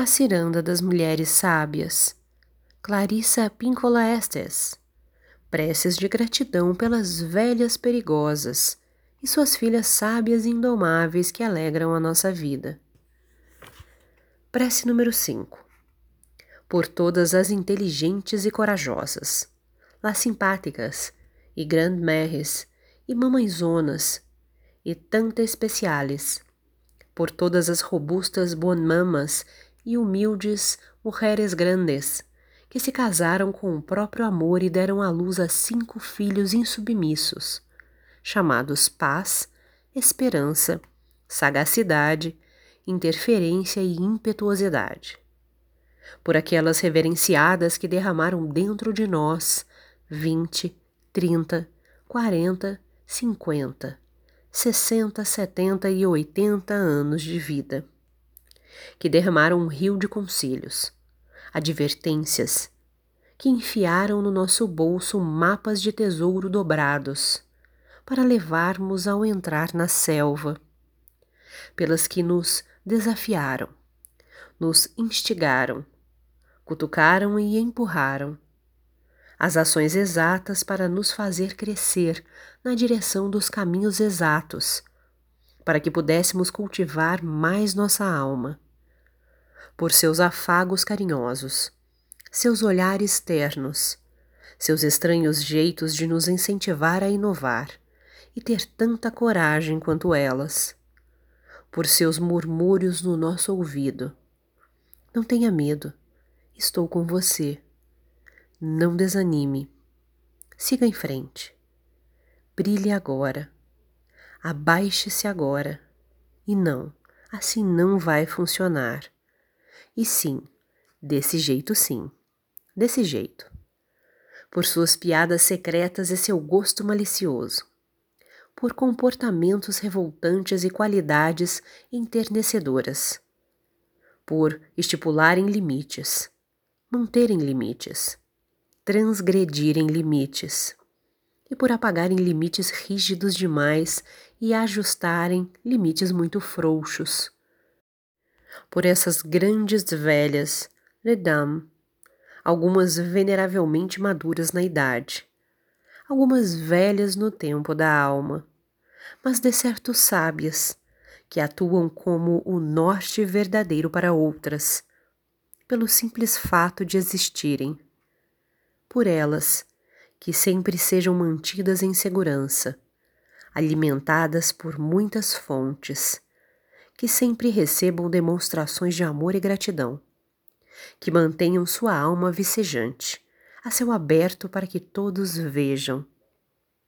A Ciranda das Mulheres Sábias, Clarissa Pincola Estes. Preces de gratidão pelas velhas perigosas e suas filhas sábias e indomáveis que alegram a nossa vida. Prece número 5. Por todas as inteligentes e corajosas, las simpáticas e grande-mères e mamãezonas e tanta especiales, por todas as robustas bonmamas e humildes mulheres grandes, que se casaram com o próprio amor e deram à luz a cinco filhos insubmissos, chamados paz, esperança, sagacidade, interferência e impetuosidade. Por aquelas reverenciadas que derramaram dentro de nós vinte, trinta, quarenta, cinquenta, sessenta, setenta e oitenta anos de vida que derramaram um rio de conselhos, advertências, que enfiaram no nosso bolso mapas de tesouro dobrados, para levarmos ao entrar na selva, pelas que nos desafiaram, nos instigaram, cutucaram e empurraram, as ações exatas para nos fazer crescer na direção dos caminhos exatos, para que pudéssemos cultivar mais nossa alma por seus afagos carinhosos, seus olhares ternos, seus estranhos jeitos de nos incentivar a inovar e ter tanta coragem quanto elas, por seus murmúrios no nosso ouvido. Não tenha medo, estou com você. Não desanime. Siga em frente. Brilhe agora. Abaixe-se agora. E não, assim não vai funcionar. E sim, desse jeito sim, desse jeito. Por suas piadas secretas e seu gosto malicioso. Por comportamentos revoltantes e qualidades enternecedoras. Por estipularem limites, manterem limites, transgredirem limites. E por apagarem limites rígidos demais e ajustarem limites muito frouxos por essas grandes velhas, les dames, algumas veneravelmente maduras na idade, algumas velhas no tempo da alma, mas de certo sábias, que atuam como o norte verdadeiro para outras, pelo simples fato de existirem. Por elas, que sempre sejam mantidas em segurança, alimentadas por muitas fontes que sempre recebam demonstrações de amor e gratidão, que mantenham sua alma vicejante, a céu aberto para que todos vejam